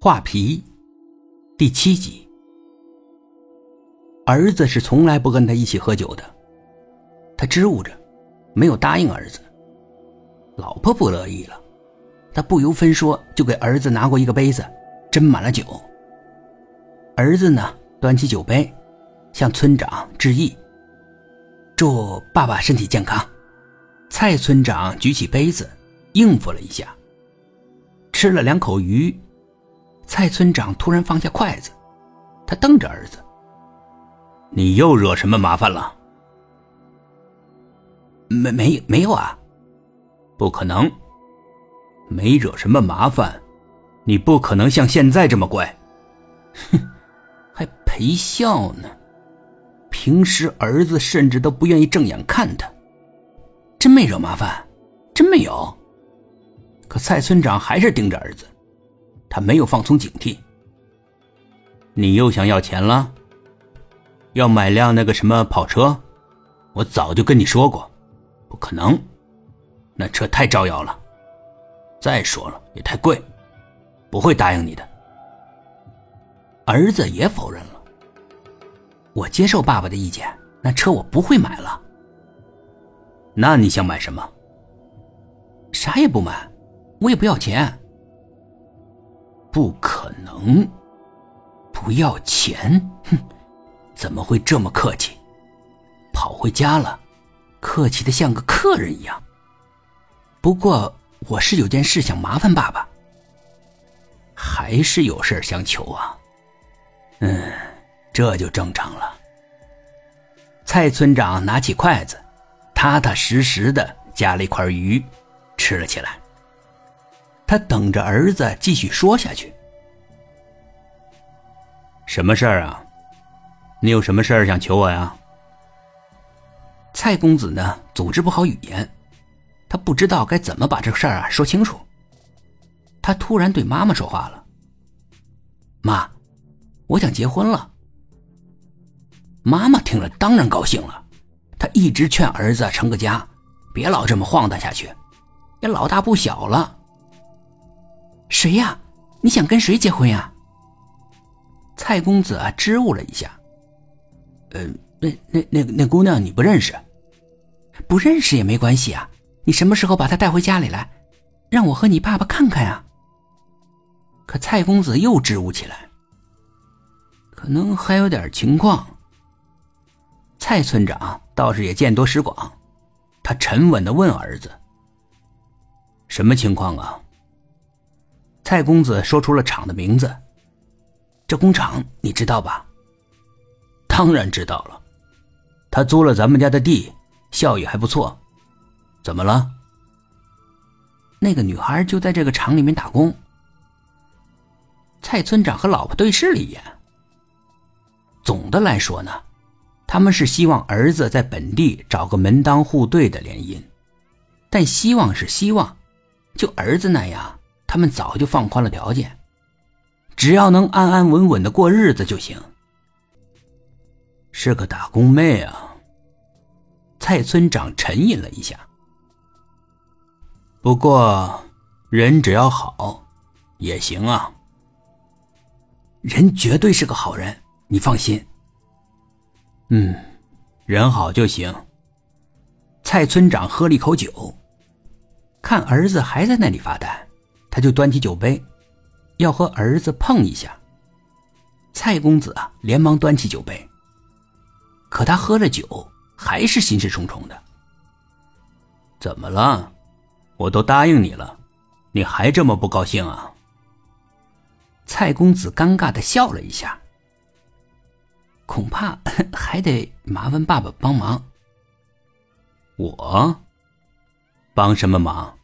画皮，第七集。儿子是从来不跟他一起喝酒的，他支吾着，没有答应儿子。老婆不乐意了，他不由分说就给儿子拿过一个杯子，斟满了酒。儿子呢，端起酒杯，向村长致意，祝爸爸身体健康。蔡村长举起杯子，应付了一下，吃了两口鱼。蔡村长突然放下筷子，他瞪着儿子：“你又惹什么麻烦了？”“没没没有啊，不可能，没惹什么麻烦，你不可能像现在这么乖。”“哼，还陪笑呢。平时儿子甚至都不愿意正眼看他，真没惹麻烦，真没有。”可蔡村长还是盯着儿子。他没有放松警惕。你又想要钱了？要买辆那个什么跑车？我早就跟你说过，不可能，那车太招摇了。再说了，也太贵，不会答应你的。儿子也否认了。我接受爸爸的意见，那车我不会买了。那你想买什么？啥也不买，我也不要钱。不可能！不要钱？哼，怎么会这么客气？跑回家了，客气的像个客人一样。不过我是有件事想麻烦爸爸。还是有事相求啊？嗯，这就正常了。蔡村长拿起筷子，踏踏实实的夹了一块鱼，吃了起来。他等着儿子继续说下去。什么事儿啊？你有什么事儿想求我呀？蔡公子呢？组织不好语言，他不知道该怎么把这个事儿啊说清楚。他突然对妈妈说话了：“妈，我想结婚了。”妈妈听了当然高兴了，她一直劝儿子成个家，别老这么晃荡下去，也老大不小了。谁呀？你想跟谁结婚呀？蔡公子啊，支吾了一下。呃，那那那那姑娘你不认识？不认识也没关系啊。你什么时候把她带回家里来，让我和你爸爸看看呀？可蔡公子又支吾起来。可能还有点情况。蔡村长倒是也见多识广，他沉稳的问儿子：“什么情况啊？”蔡公子说出了厂的名字，这工厂你知道吧？当然知道了，他租了咱们家的地，效益还不错。怎么了？那个女孩就在这个厂里面打工。蔡村长和老婆对视了一眼。总的来说呢，他们是希望儿子在本地找个门当户对的联姻，但希望是希望，就儿子那样。他们早就放宽了条件，只要能安安稳稳的过日子就行。是个打工妹啊。蔡村长沉吟了一下，不过人只要好，也行啊。人绝对是个好人，你放心。嗯，人好就行。蔡村长喝了一口酒，看儿子还在那里发呆。他就端起酒杯，要和儿子碰一下。蔡公子啊，连忙端起酒杯。可他喝了酒，还是心事重重的。怎么了？我都答应你了，你还这么不高兴啊？蔡公子尴尬的笑了一下。恐怕 还得麻烦爸爸帮忙。我帮什么忙？